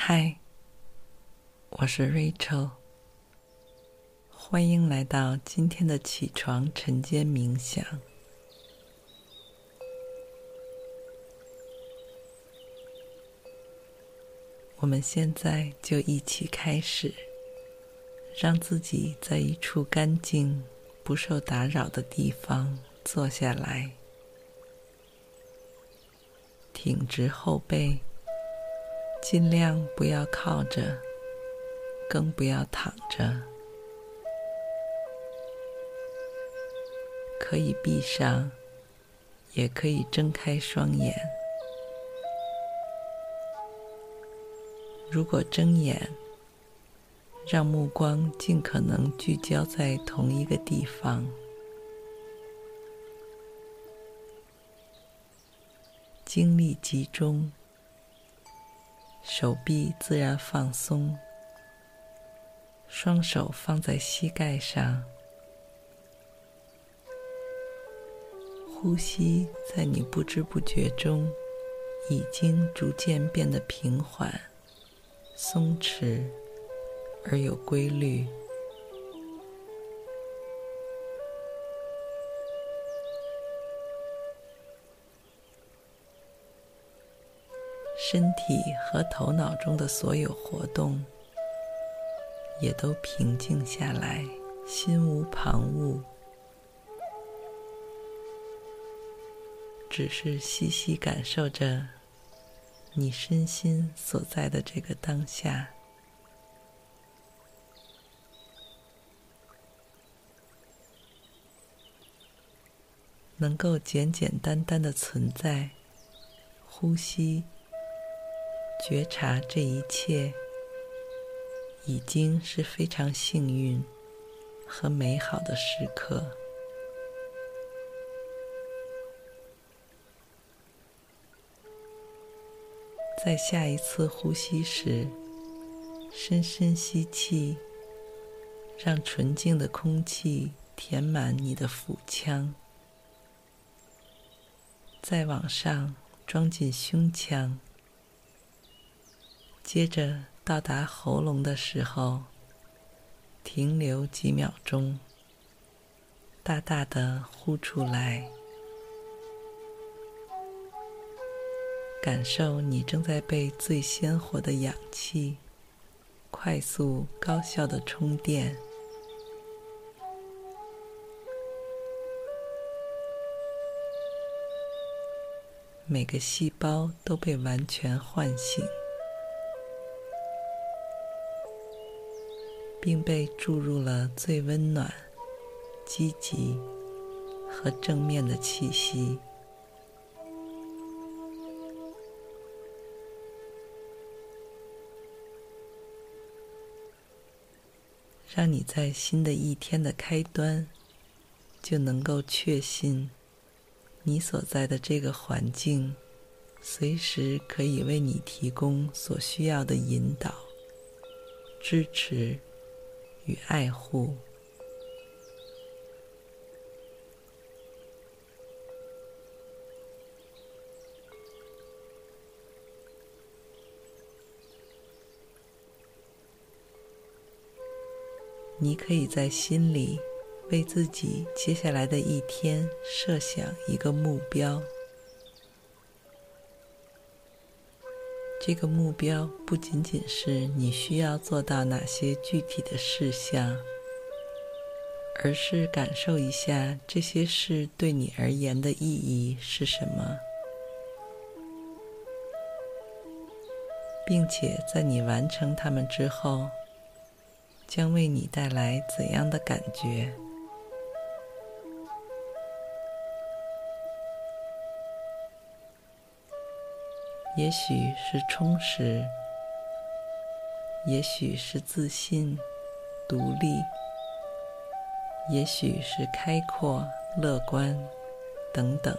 嗨，我是 Rachel，欢迎来到今天的起床晨间冥想。我们现在就一起开始，让自己在一处干净、不受打扰的地方坐下来，挺直后背。尽量不要靠着，更不要躺着。可以闭上，也可以睁开双眼。如果睁眼，让目光尽可能聚焦在同一个地方，精力集中。手臂自然放松，双手放在膝盖上，呼吸在你不知不觉中已经逐渐变得平缓、松弛而有规律。身体和头脑中的所有活动也都平静下来，心无旁骛，只是细细感受着你身心所在的这个当下，能够简简单单的存在，呼吸。觉察这一切，已经是非常幸运和美好的时刻。在下一次呼吸时，深深吸气，让纯净的空气填满你的腹腔，再往上装进胸腔。接着到达喉咙的时候，停留几秒钟，大大的呼出来，感受你正在被最鲜活的氧气快速高效的充电，每个细胞都被完全唤醒。并被注入了最温暖、积极和正面的气息，让你在新的一天的开端就能够确信，你所在的这个环境随时可以为你提供所需要的引导、支持。与爱护，你可以在心里为自己接下来的一天设想一个目标。这个目标不仅仅是你需要做到哪些具体的事项，而是感受一下这些事对你而言的意义是什么，并且在你完成它们之后，将为你带来怎样的感觉。也许是充实，也许是自信、独立，也许是开阔、乐观，等等。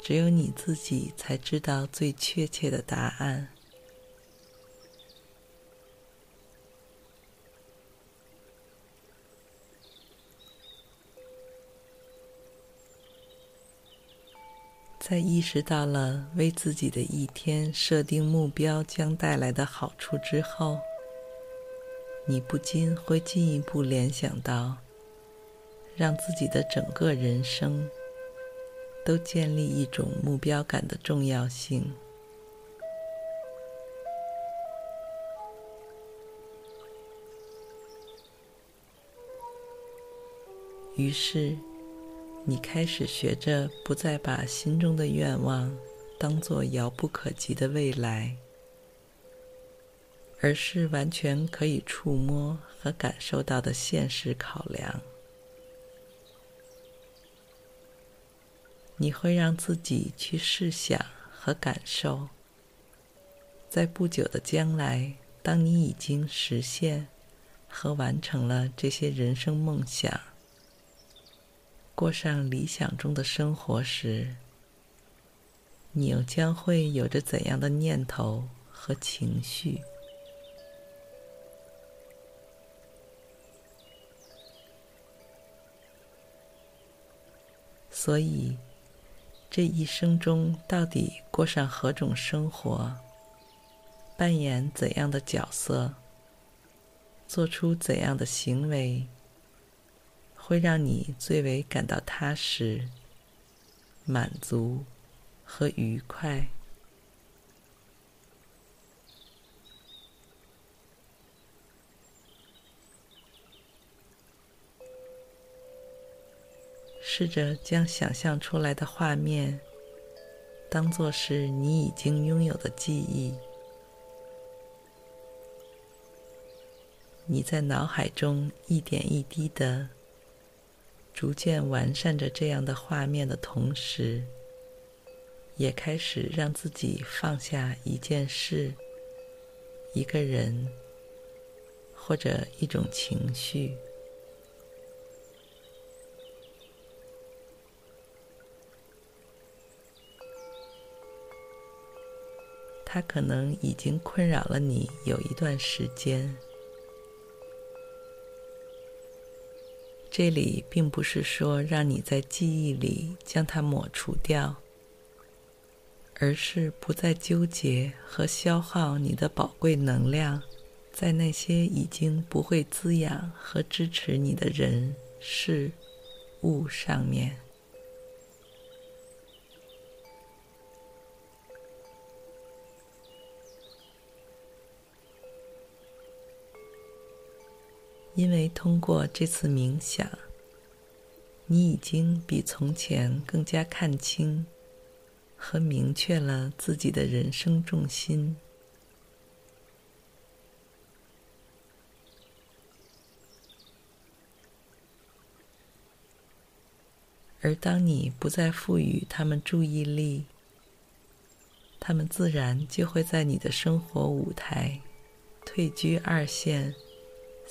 只有你自己才知道最确切的答案。在意识到了为自己的一天设定目标将带来的好处之后，你不禁会进一步联想到，让自己的整个人生都建立一种目标感的重要性。于是，你开始学着不再把心中的愿望当作遥不可及的未来，而是完全可以触摸和感受到的现实考量。你会让自己去试想和感受，在不久的将来，当你已经实现和完成了这些人生梦想。过上理想中的生活时，你又将会有着怎样的念头和情绪？所以，这一生中到底过上何种生活，扮演怎样的角色，做出怎样的行为？会让你最为感到踏实、满足和愉快。试着将想象出来的画面当做是你已经拥有的记忆，你在脑海中一点一滴的。逐渐完善着这样的画面的同时，也开始让自己放下一件事、一个人或者一种情绪。它可能已经困扰了你有一段时间。这里并不是说让你在记忆里将它抹除掉，而是不再纠结和消耗你的宝贵能量在那些已经不会滋养和支持你的人事物上面。因为通过这次冥想，你已经比从前更加看清和明确了自己的人生重心。而当你不再赋予他们注意力，他们自然就会在你的生活舞台退居二线。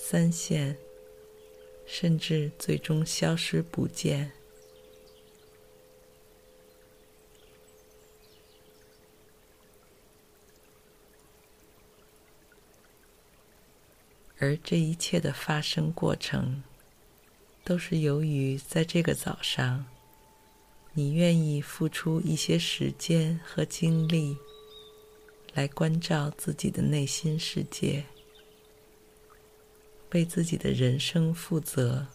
三线，甚至最终消失不见。而这一切的发生过程，都是由于在这个早上，你愿意付出一些时间和精力，来关照自己的内心世界。为自己的人生负责。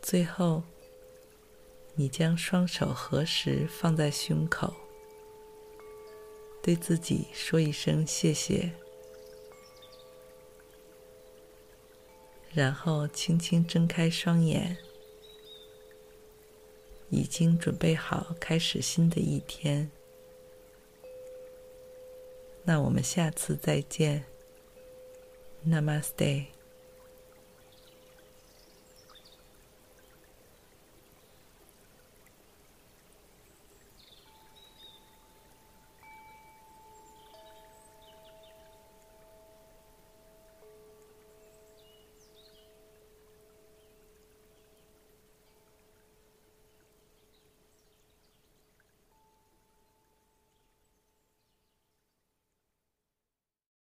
最后，你将双手合十放在胸口，对自己说一声谢谢，然后轻轻睁开双眼。已经准备好开始新的一天，那我们下次再见。Namaste。